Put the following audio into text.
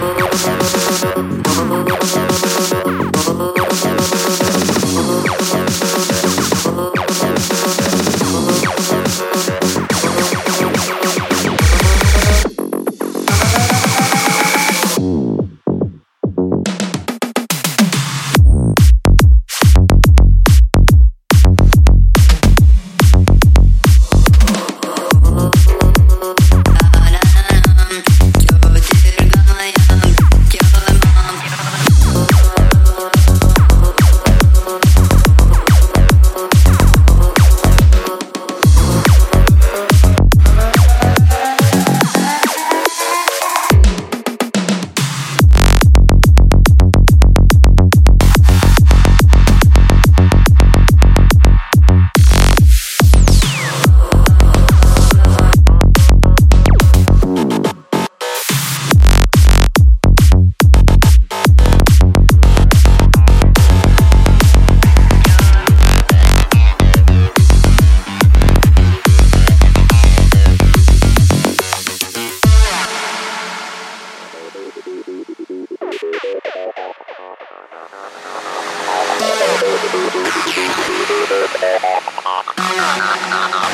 Thank no, no.